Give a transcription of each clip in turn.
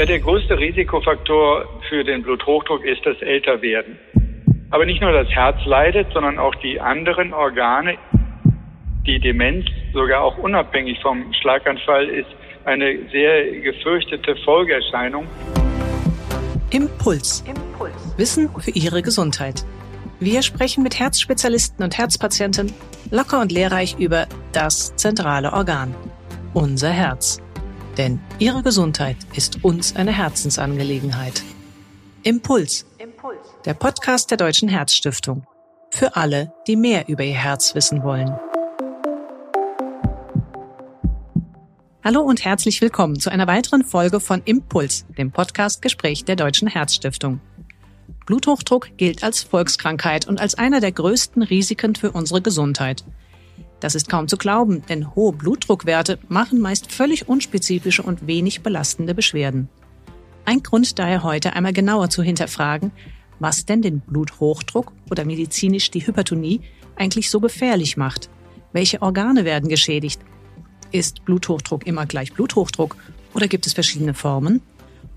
Ja, der größte Risikofaktor für den Bluthochdruck ist das Älterwerden. Aber nicht nur das Herz leidet, sondern auch die anderen Organe. Die Demenz, sogar auch unabhängig vom Schlaganfall, ist eine sehr gefürchtete Folgeerscheinung. Impuls. Impuls. Wissen für Ihre Gesundheit. Wir sprechen mit Herzspezialisten und Herzpatienten locker und lehrreich über das zentrale Organ, unser Herz. Denn Ihre Gesundheit ist uns eine Herzensangelegenheit. Impuls. Impuls. Der Podcast der Deutschen Herzstiftung. Für alle, die mehr über ihr Herz wissen wollen. Hallo und herzlich willkommen zu einer weiteren Folge von Impuls, dem Podcast Gespräch der Deutschen Herzstiftung. Bluthochdruck gilt als Volkskrankheit und als einer der größten Risiken für unsere Gesundheit. Das ist kaum zu glauben, denn hohe Blutdruckwerte machen meist völlig unspezifische und wenig belastende Beschwerden. Ein Grund daher heute einmal genauer zu hinterfragen, was denn den Bluthochdruck oder medizinisch die Hypertonie eigentlich so gefährlich macht. Welche Organe werden geschädigt? Ist Bluthochdruck immer gleich Bluthochdruck oder gibt es verschiedene Formen?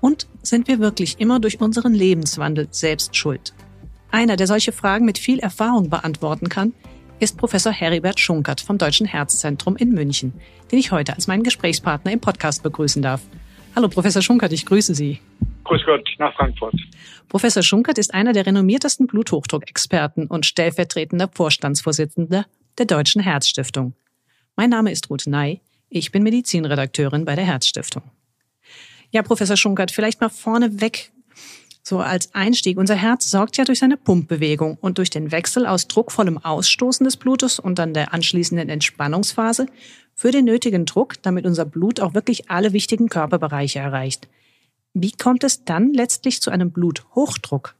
Und sind wir wirklich immer durch unseren Lebenswandel selbst schuld? Einer, der solche Fragen mit viel Erfahrung beantworten kann, ist Professor Heribert Schunkert vom Deutschen Herzzentrum in München, den ich heute als meinen Gesprächspartner im Podcast begrüßen darf. Hallo, Professor Schunkert, ich grüße Sie. Grüß Gott nach Frankfurt. Professor Schunkert ist einer der renommiertesten Bluthochdruckexperten und stellvertretender Vorstandsvorsitzender der Deutschen Herzstiftung. Mein Name ist Ruth Ney. Ich bin Medizinredakteurin bei der Herzstiftung. Ja, Professor Schunkert, vielleicht mal vorneweg so als Einstieg. Unser Herz sorgt ja durch seine Pumpbewegung und durch den Wechsel aus druckvollem Ausstoßen des Blutes und dann der anschließenden Entspannungsphase für den nötigen Druck, damit unser Blut auch wirklich alle wichtigen Körperbereiche erreicht. Wie kommt es dann letztlich zu einem Bluthochdruck?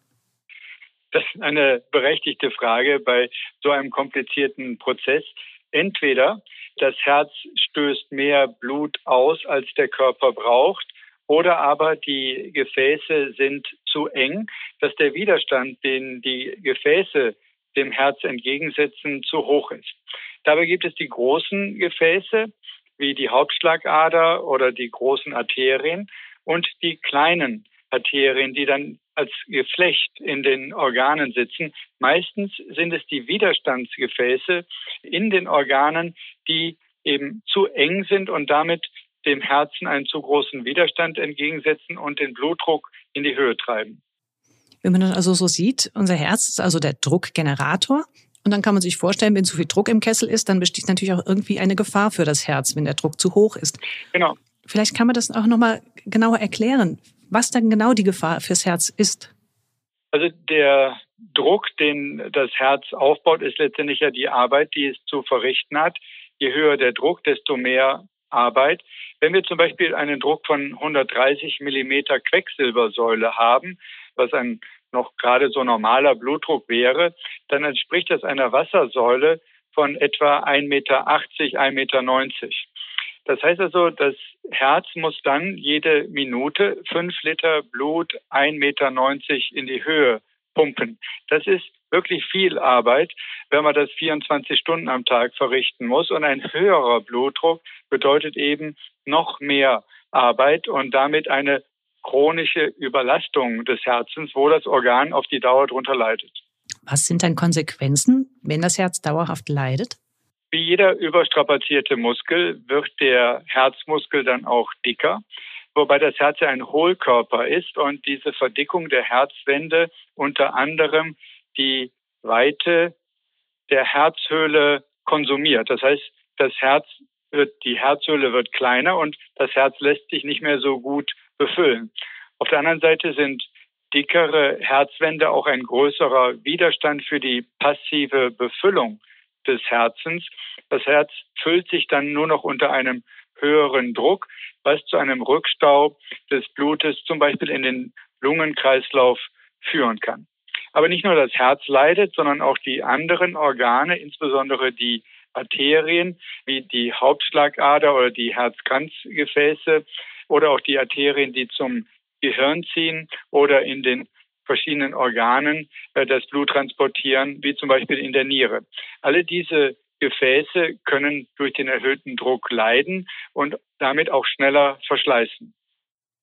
Das ist eine berechtigte Frage bei so einem komplizierten Prozess. Entweder das Herz stößt mehr Blut aus, als der Körper braucht, oder aber die Gefäße sind zu eng, dass der Widerstand, den die Gefäße dem Herz entgegensetzen, zu hoch ist. Dabei gibt es die großen Gefäße, wie die Hauptschlagader oder die großen Arterien und die kleinen Arterien, die dann als Geflecht in den Organen sitzen. Meistens sind es die Widerstandsgefäße in den Organen, die eben zu eng sind und damit dem Herzen einen zu großen Widerstand entgegensetzen und den Blutdruck in die Höhe treiben. Wenn man das also so sieht, unser Herz ist also der Druckgenerator. Und dann kann man sich vorstellen, wenn zu viel Druck im Kessel ist, dann besteht natürlich auch irgendwie eine Gefahr für das Herz, wenn der Druck zu hoch ist. Genau. Vielleicht kann man das auch nochmal genauer erklären, was dann genau die Gefahr fürs Herz ist. Also der Druck, den das Herz aufbaut, ist letztendlich ja die Arbeit, die es zu verrichten hat. Je höher der Druck, desto mehr Arbeit. Wenn wir zum Beispiel einen Druck von 130 Millimeter Quecksilbersäule haben, was ein noch gerade so normaler Blutdruck wäre, dann entspricht das einer Wassersäule von etwa 1,80 Meter, 1,90 Meter. Das heißt also, das Herz muss dann jede Minute fünf Liter Blut 1,90 Meter in die Höhe pumpen. Das ist wirklich viel Arbeit, wenn man das 24 Stunden am Tag verrichten muss. Und ein höherer Blutdruck bedeutet eben noch mehr Arbeit und damit eine chronische Überlastung des Herzens, wo das Organ auf die Dauer darunter leidet. Was sind dann Konsequenzen, wenn das Herz dauerhaft leidet? Wie jeder überstrapazierte Muskel wird der Herzmuskel dann auch dicker, wobei das Herz ja ein Hohlkörper ist und diese Verdickung der Herzwände unter anderem die Weite der Herzhöhle konsumiert. Das heißt, das Herz wird, die Herzhöhle wird kleiner und das Herz lässt sich nicht mehr so gut befüllen. Auf der anderen Seite sind dickere Herzwände auch ein größerer Widerstand für die passive Befüllung des Herzens. Das Herz füllt sich dann nur noch unter einem höheren Druck, was zu einem Rückstau des Blutes zum Beispiel in den Lungenkreislauf führen kann. Aber nicht nur das Herz leidet, sondern auch die anderen Organe, insbesondere die Arterien wie die Hauptschlagader oder die Herzkranzgefäße oder auch die Arterien, die zum Gehirn ziehen oder in den verschiedenen Organen äh, das Blut transportieren, wie zum Beispiel in der Niere. Alle diese Gefäße können durch den erhöhten Druck leiden und damit auch schneller verschleißen.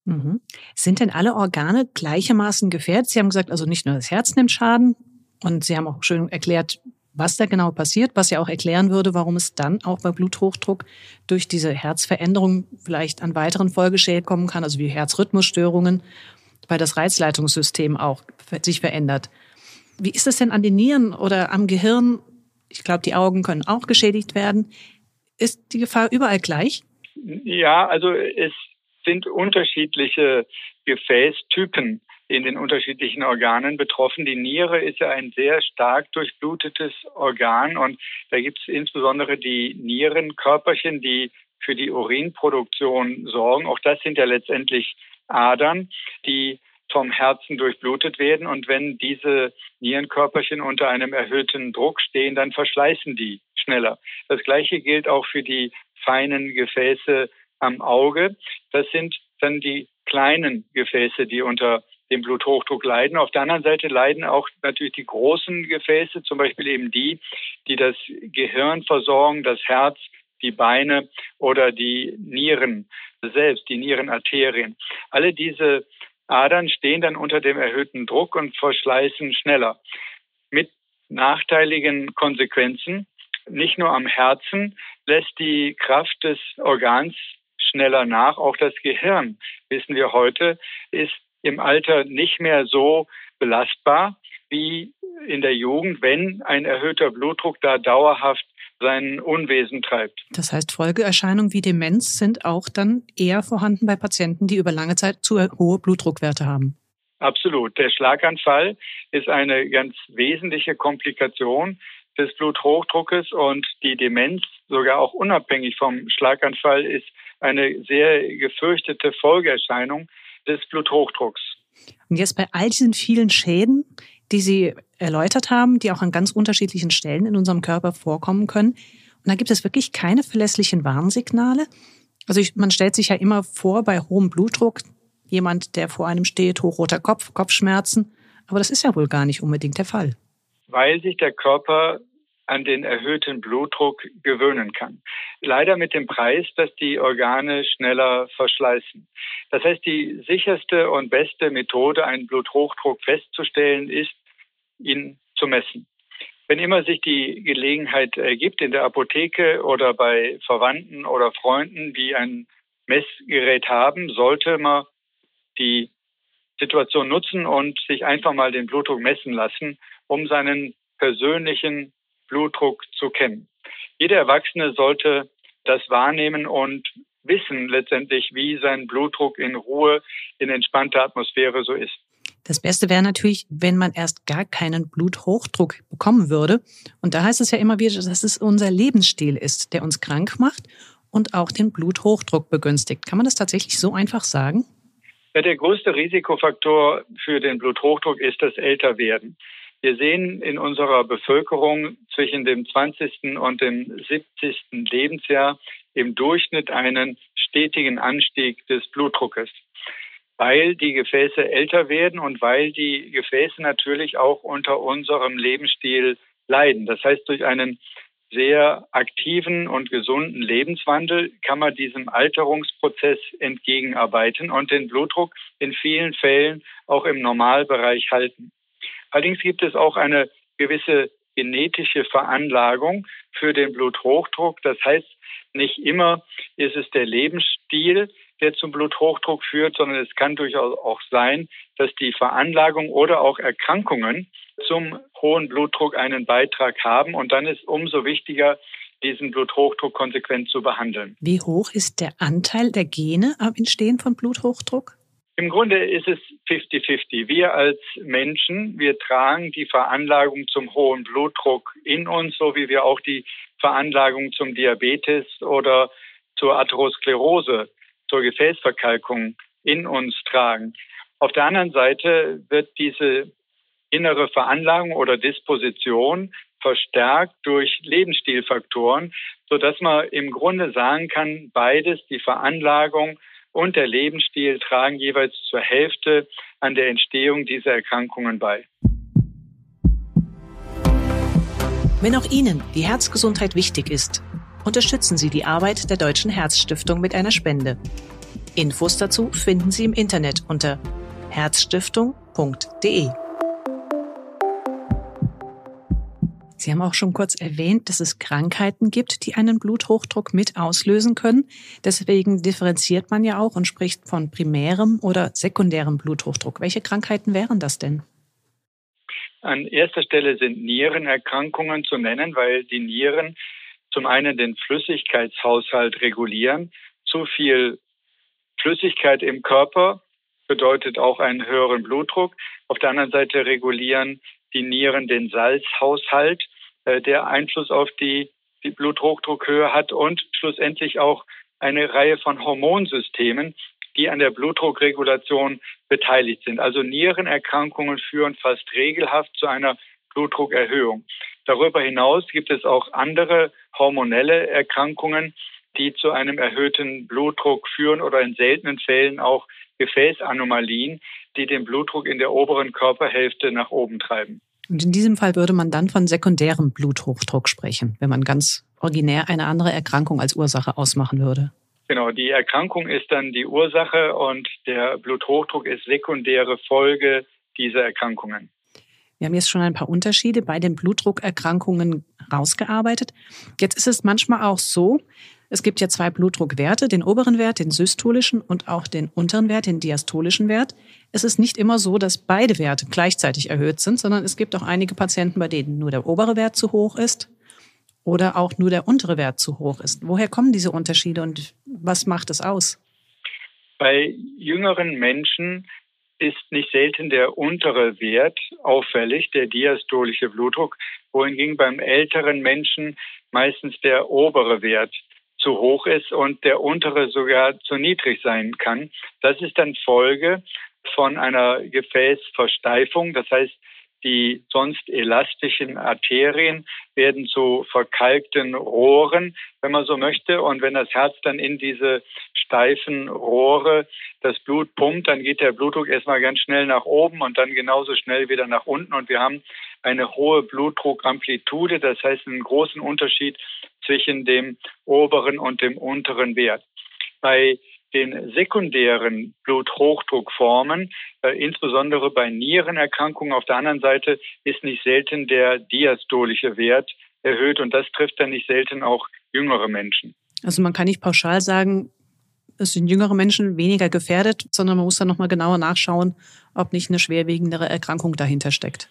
Mhm. Sind denn alle Organe gleichermaßen gefährdet? Sie haben gesagt, also nicht nur das Herz nimmt Schaden und Sie haben auch schön erklärt, was da genau passiert, was ja auch erklären würde, warum es dann auch bei Bluthochdruck durch diese Herzveränderung vielleicht an weiteren Folgeschäden kommen kann, also wie Herzrhythmusstörungen, weil das Reizleitungssystem auch sich verändert. Wie ist es denn an den Nieren oder am Gehirn? Ich glaube, die Augen können auch geschädigt werden. Ist die Gefahr überall gleich? Ja, also es sind unterschiedliche Gefäßtypen in den unterschiedlichen Organen betroffen. Die Niere ist ja ein sehr stark durchblutetes Organ und da gibt es insbesondere die Nierenkörperchen, die für die Urinproduktion sorgen. Auch das sind ja letztendlich Adern, die vom Herzen durchblutet werden. Und wenn diese Nierenkörperchen unter einem erhöhten Druck stehen, dann verschleißen die schneller. Das Gleiche gilt auch für die feinen Gefäße am Auge. Das sind dann die kleinen Gefäße, die unter dem Bluthochdruck leiden. Auf der anderen Seite leiden auch natürlich die großen Gefäße, zum Beispiel eben die, die das Gehirn versorgen, das Herz, die Beine oder die Nieren selbst, die Nierenarterien. Alle diese Adern stehen dann unter dem erhöhten Druck und verschleißen schneller. Mit nachteiligen Konsequenzen. Nicht nur am Herzen lässt die Kraft des Organs schneller nach. Auch das Gehirn, wissen wir heute, ist im Alter nicht mehr so belastbar wie in der Jugend, wenn ein erhöhter Blutdruck da dauerhaft sein Unwesen treibt. Das heißt, Folgeerscheinungen wie Demenz sind auch dann eher vorhanden bei Patienten, die über lange Zeit zu hohe Blutdruckwerte haben. Absolut. Der Schlaganfall ist eine ganz wesentliche Komplikation des Bluthochdruckes und die Demenz, sogar auch unabhängig vom Schlaganfall, ist eine sehr gefürchtete Folgeerscheinung des Bluthochdrucks. Und jetzt bei all diesen vielen Schäden, die Sie erläutert haben, die auch an ganz unterschiedlichen Stellen in unserem Körper vorkommen können. Und da gibt es wirklich keine verlässlichen Warnsignale. Also ich, man stellt sich ja immer vor, bei hohem Blutdruck, jemand, der vor einem steht, hochroter Kopf, Kopfschmerzen. Aber das ist ja wohl gar nicht unbedingt der Fall. Weil sich der Körper an den erhöhten Blutdruck gewöhnen kann. Leider mit dem Preis, dass die Organe schneller verschleißen. Das heißt, die sicherste und beste Methode, einen Bluthochdruck festzustellen, ist, ihn zu messen. Wenn immer sich die Gelegenheit ergibt, in der Apotheke oder bei Verwandten oder Freunden, die ein Messgerät haben, sollte man die Situation nutzen und sich einfach mal den Blutdruck messen lassen, um seinen persönlichen Blutdruck zu kennen. Jeder Erwachsene sollte das wahrnehmen und wissen letztendlich, wie sein Blutdruck in Ruhe, in entspannter Atmosphäre so ist. Das Beste wäre natürlich, wenn man erst gar keinen Bluthochdruck bekommen würde. Und da heißt es ja immer wieder, dass es unser Lebensstil ist, der uns krank macht und auch den Bluthochdruck begünstigt. Kann man das tatsächlich so einfach sagen? Ja, der größte Risikofaktor für den Bluthochdruck ist das Älterwerden. Wir sehen in unserer Bevölkerung zwischen dem 20. und dem 70. Lebensjahr im Durchschnitt einen stetigen Anstieg des Blutdruckes, weil die Gefäße älter werden und weil die Gefäße natürlich auch unter unserem Lebensstil leiden. Das heißt, durch einen sehr aktiven und gesunden Lebenswandel kann man diesem Alterungsprozess entgegenarbeiten und den Blutdruck in vielen Fällen auch im Normalbereich halten. Allerdings gibt es auch eine gewisse genetische Veranlagung für den Bluthochdruck. Das heißt, nicht immer ist es der Lebensstil, der zum Bluthochdruck führt, sondern es kann durchaus auch sein, dass die Veranlagung oder auch Erkrankungen zum hohen Blutdruck einen Beitrag haben. Und dann ist umso wichtiger, diesen Bluthochdruck konsequent zu behandeln. Wie hoch ist der Anteil der Gene am Entstehen von Bluthochdruck? Im Grunde ist es 50-50. Wir als Menschen, wir tragen die Veranlagung zum hohen Blutdruck in uns, so wie wir auch die Veranlagung zum Diabetes oder zur Atherosklerose, zur Gefäßverkalkung in uns tragen. Auf der anderen Seite wird diese innere Veranlagung oder Disposition verstärkt durch Lebensstilfaktoren, so dass man im Grunde sagen kann, beides, die Veranlagung und der Lebensstil tragen jeweils zur Hälfte an der Entstehung dieser Erkrankungen bei. Wenn auch Ihnen die Herzgesundheit wichtig ist, unterstützen Sie die Arbeit der Deutschen Herzstiftung mit einer Spende. Infos dazu finden Sie im Internet unter herzstiftung.de. Sie haben auch schon kurz erwähnt, dass es Krankheiten gibt, die einen Bluthochdruck mit auslösen können. Deswegen differenziert man ja auch und spricht von primärem oder sekundärem Bluthochdruck. Welche Krankheiten wären das denn? An erster Stelle sind Nierenerkrankungen zu nennen, weil die Nieren zum einen den Flüssigkeitshaushalt regulieren. Zu viel Flüssigkeit im Körper bedeutet auch einen höheren Blutdruck. Auf der anderen Seite regulieren die Nieren den Salzhaushalt, der Einfluss auf die, die Bluthochdruckhöhe hat und schlussendlich auch eine Reihe von Hormonsystemen, die an der Blutdruckregulation beteiligt sind. Also Nierenerkrankungen führen fast regelhaft zu einer Blutdruckerhöhung. Darüber hinaus gibt es auch andere hormonelle Erkrankungen, die zu einem erhöhten Blutdruck führen oder in seltenen Fällen auch Gefäßanomalien, die den Blutdruck in der oberen Körperhälfte nach oben treiben. Und in diesem Fall würde man dann von sekundärem Bluthochdruck sprechen, wenn man ganz originär eine andere Erkrankung als Ursache ausmachen würde. Genau, die Erkrankung ist dann die Ursache und der Bluthochdruck ist sekundäre Folge dieser Erkrankungen. Wir haben jetzt schon ein paar Unterschiede bei den Blutdruckerkrankungen rausgearbeitet. Jetzt ist es manchmal auch so, es gibt ja zwei Blutdruckwerte, den oberen Wert, den systolischen und auch den unteren Wert, den diastolischen Wert. Es ist nicht immer so, dass beide Werte gleichzeitig erhöht sind, sondern es gibt auch einige Patienten, bei denen nur der obere Wert zu hoch ist oder auch nur der untere Wert zu hoch ist. Woher kommen diese Unterschiede und was macht es aus? Bei jüngeren Menschen ist nicht selten der untere Wert auffällig, der diastolische Blutdruck, wohingegen beim älteren Menschen meistens der obere Wert zu hoch ist und der untere sogar zu niedrig sein kann. Das ist dann Folge von einer Gefäßversteifung. Das heißt, die sonst elastischen Arterien werden zu verkalkten Rohren, wenn man so möchte. Und wenn das Herz dann in diese steifen Rohre das Blut pumpt, dann geht der Blutdruck erstmal ganz schnell nach oben und dann genauso schnell wieder nach unten. Und wir haben eine hohe Blutdruckamplitude, das heißt einen großen Unterschied zwischen dem oberen und dem unteren Wert. Bei den sekundären Bluthochdruckformen, äh, insbesondere bei Nierenerkrankungen auf der anderen Seite, ist nicht selten der diastolische Wert erhöht und das trifft dann nicht selten auch jüngere Menschen. Also man kann nicht pauschal sagen, es sind jüngere Menschen weniger gefährdet, sondern man muss dann nochmal genauer nachschauen, ob nicht eine schwerwiegendere Erkrankung dahinter steckt.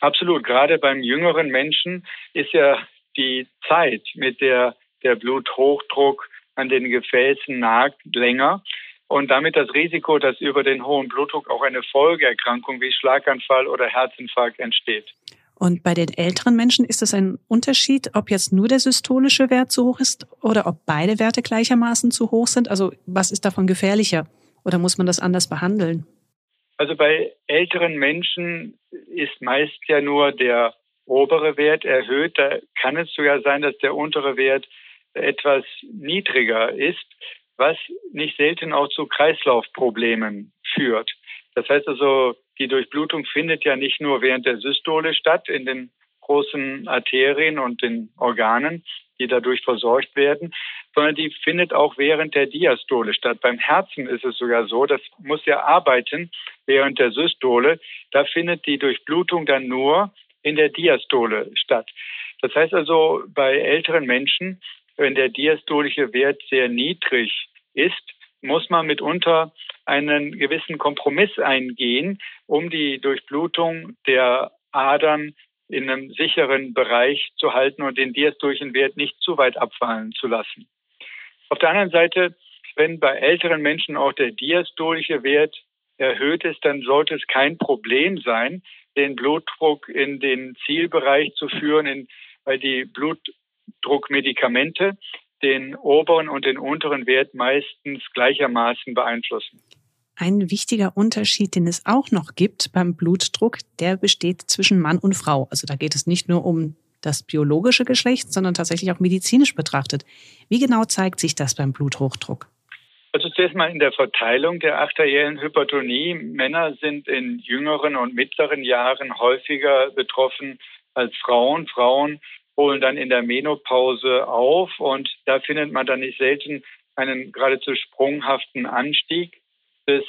Absolut. Gerade beim jüngeren Menschen ist ja die Zeit, mit der der Bluthochdruck an den Gefäßen nagt, länger und damit das Risiko, dass über den hohen Blutdruck auch eine Folgeerkrankung wie Schlaganfall oder Herzinfarkt entsteht. Und bei den älteren Menschen ist es ein Unterschied, ob jetzt nur der systolische Wert zu hoch ist oder ob beide Werte gleichermaßen zu hoch sind? Also was ist davon gefährlicher? Oder muss man das anders behandeln? Also bei älteren Menschen ist meist ja nur der obere Wert erhöht. Da kann es sogar sein, dass der untere Wert etwas niedriger ist, was nicht selten auch zu Kreislaufproblemen führt. Das heißt also, die Durchblutung findet ja nicht nur während der Systole statt in den großen Arterien und den Organen, die dadurch versorgt werden, sondern die findet auch während der Diastole statt. Beim Herzen ist es sogar so, das muss ja arbeiten während der Systole. Da findet die Durchblutung dann nur in der Diastole statt. Das heißt also, bei älteren Menschen, wenn der diastolische Wert sehr niedrig ist, muss man mitunter einen gewissen Kompromiss eingehen, um die Durchblutung der Adern in einem sicheren Bereich zu halten und den diastolischen Wert nicht zu weit abfallen zu lassen. Auf der anderen Seite, wenn bei älteren Menschen auch der diastolische Wert erhöht ist, dann sollte es kein Problem sein, den Blutdruck in den Zielbereich zu führen, in, weil die Blutdruckmedikamente den oberen und den unteren Wert meistens gleichermaßen beeinflussen. Ein wichtiger Unterschied, den es auch noch gibt beim Blutdruck, der besteht zwischen Mann und Frau. Also da geht es nicht nur um das biologische Geschlecht, sondern tatsächlich auch medizinisch betrachtet. Wie genau zeigt sich das beim Bluthochdruck? Also zuerst mal in der Verteilung der arteriellen Hypertonie. Männer sind in jüngeren und mittleren Jahren häufiger betroffen als Frauen. Frauen holen dann in der Menopause auf und da findet man dann nicht selten einen geradezu sprunghaften Anstieg des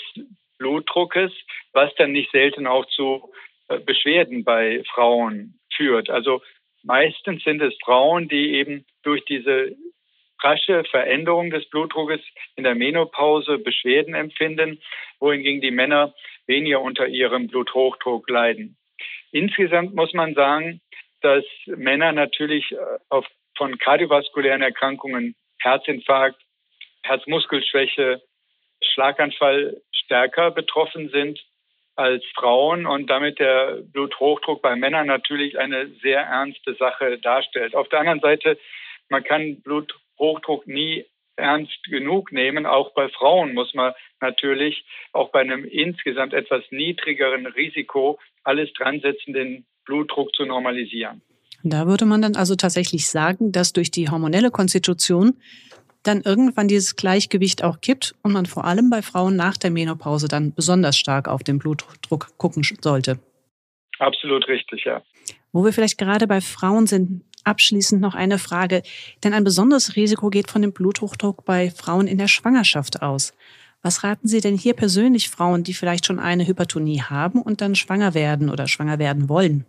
Blutdruckes, was dann nicht selten auch zu äh, Beschwerden bei Frauen führt. Also meistens sind es Frauen, die eben durch diese rasche Veränderung des Blutdruckes in der Menopause Beschwerden empfinden, wohingegen die Männer weniger unter ihrem Bluthochdruck leiden. Insgesamt muss man sagen, dass Männer natürlich äh, auf, von kardiovaskulären Erkrankungen, Herzinfarkt, Herzmuskelschwäche, Schlaganfall stärker betroffen sind als Frauen und damit der Bluthochdruck bei Männern natürlich eine sehr ernste Sache darstellt. Auf der anderen Seite, man kann Bluthochdruck nie ernst genug nehmen. Auch bei Frauen muss man natürlich auch bei einem insgesamt etwas niedrigeren Risiko alles dran setzen, den Blutdruck zu normalisieren. Da würde man dann also tatsächlich sagen, dass durch die hormonelle Konstitution dann irgendwann dieses Gleichgewicht auch kippt und man vor allem bei Frauen nach der Menopause dann besonders stark auf den Blutdruck gucken sollte. Absolut richtig, ja. Wo wir vielleicht gerade bei Frauen sind, abschließend noch eine Frage. Denn ein besonderes Risiko geht von dem Bluthochdruck bei Frauen in der Schwangerschaft aus. Was raten Sie denn hier persönlich Frauen, die vielleicht schon eine Hypertonie haben und dann schwanger werden oder schwanger werden wollen?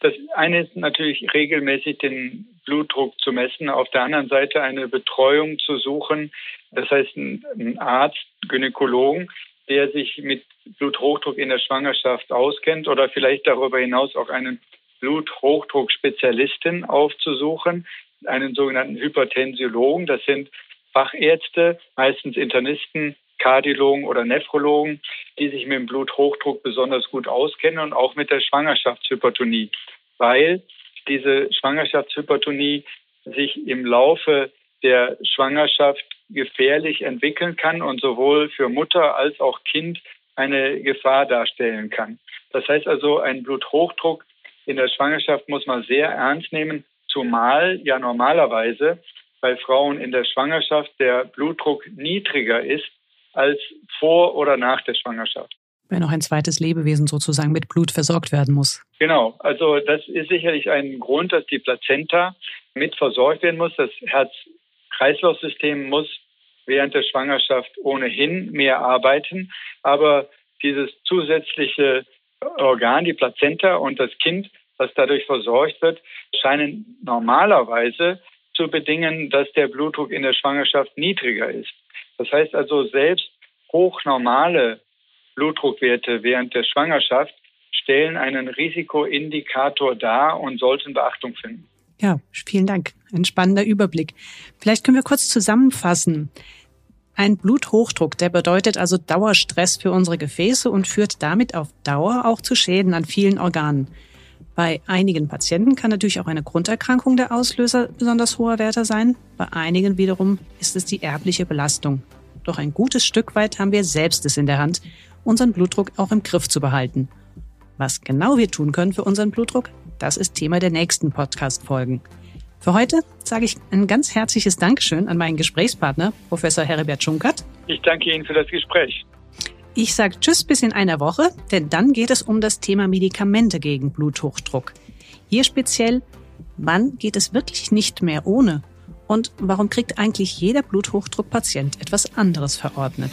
Das eine ist natürlich regelmäßig den Blutdruck zu messen, auf der anderen Seite eine Betreuung zu suchen, das heißt ein Arzt, Gynäkologen, der sich mit Bluthochdruck in der Schwangerschaft auskennt oder vielleicht darüber hinaus auch einen Bluthochdruckspezialisten aufzusuchen, einen sogenannten Hypertensiologen. Das sind Fachärzte, meistens Internisten, Kardiologen oder Nephrologen, die sich mit dem Bluthochdruck besonders gut auskennen und auch mit der Schwangerschaftshypertonie, weil diese Schwangerschaftshypertonie sich im Laufe der Schwangerschaft gefährlich entwickeln kann und sowohl für Mutter als auch Kind eine Gefahr darstellen kann. Das heißt also, ein Bluthochdruck in der Schwangerschaft muss man sehr ernst nehmen, zumal ja normalerweise bei Frauen in der Schwangerschaft der Blutdruck niedriger ist als vor oder nach der Schwangerschaft. Wenn auch ein zweites Lebewesen sozusagen mit Blut versorgt werden muss. Genau, also das ist sicherlich ein Grund, dass die Plazenta mit versorgt werden muss. Das Herz-Kreislauf-System muss während der Schwangerschaft ohnehin mehr arbeiten, aber dieses zusätzliche Organ, die Plazenta und das Kind, was dadurch versorgt wird, scheinen normalerweise zu bedingen, dass der Blutdruck in der Schwangerschaft niedriger ist. Das heißt also, selbst hochnormale Blutdruckwerte während der Schwangerschaft stellen einen Risikoindikator dar und sollten Beachtung finden. Ja, vielen Dank. Ein spannender Überblick. Vielleicht können wir kurz zusammenfassen. Ein Bluthochdruck, der bedeutet also Dauerstress für unsere Gefäße und führt damit auf Dauer auch zu Schäden an vielen Organen. Bei einigen Patienten kann natürlich auch eine Grunderkrankung der Auslöser besonders hoher Werte sein. Bei einigen wiederum ist es die erbliche Belastung. Doch ein gutes Stück weit haben wir selbst es in der Hand, unseren Blutdruck auch im Griff zu behalten. Was genau wir tun können für unseren Blutdruck, das ist Thema der nächsten Podcast-Folgen. Für heute sage ich ein ganz herzliches Dankeschön an meinen Gesprächspartner, Professor Heribert Schunkert. Ich danke Ihnen für das Gespräch. Ich sage Tschüss bis in einer Woche, denn dann geht es um das Thema Medikamente gegen Bluthochdruck. Hier speziell, wann geht es wirklich nicht mehr ohne? Und warum kriegt eigentlich jeder Bluthochdruckpatient etwas anderes verordnet?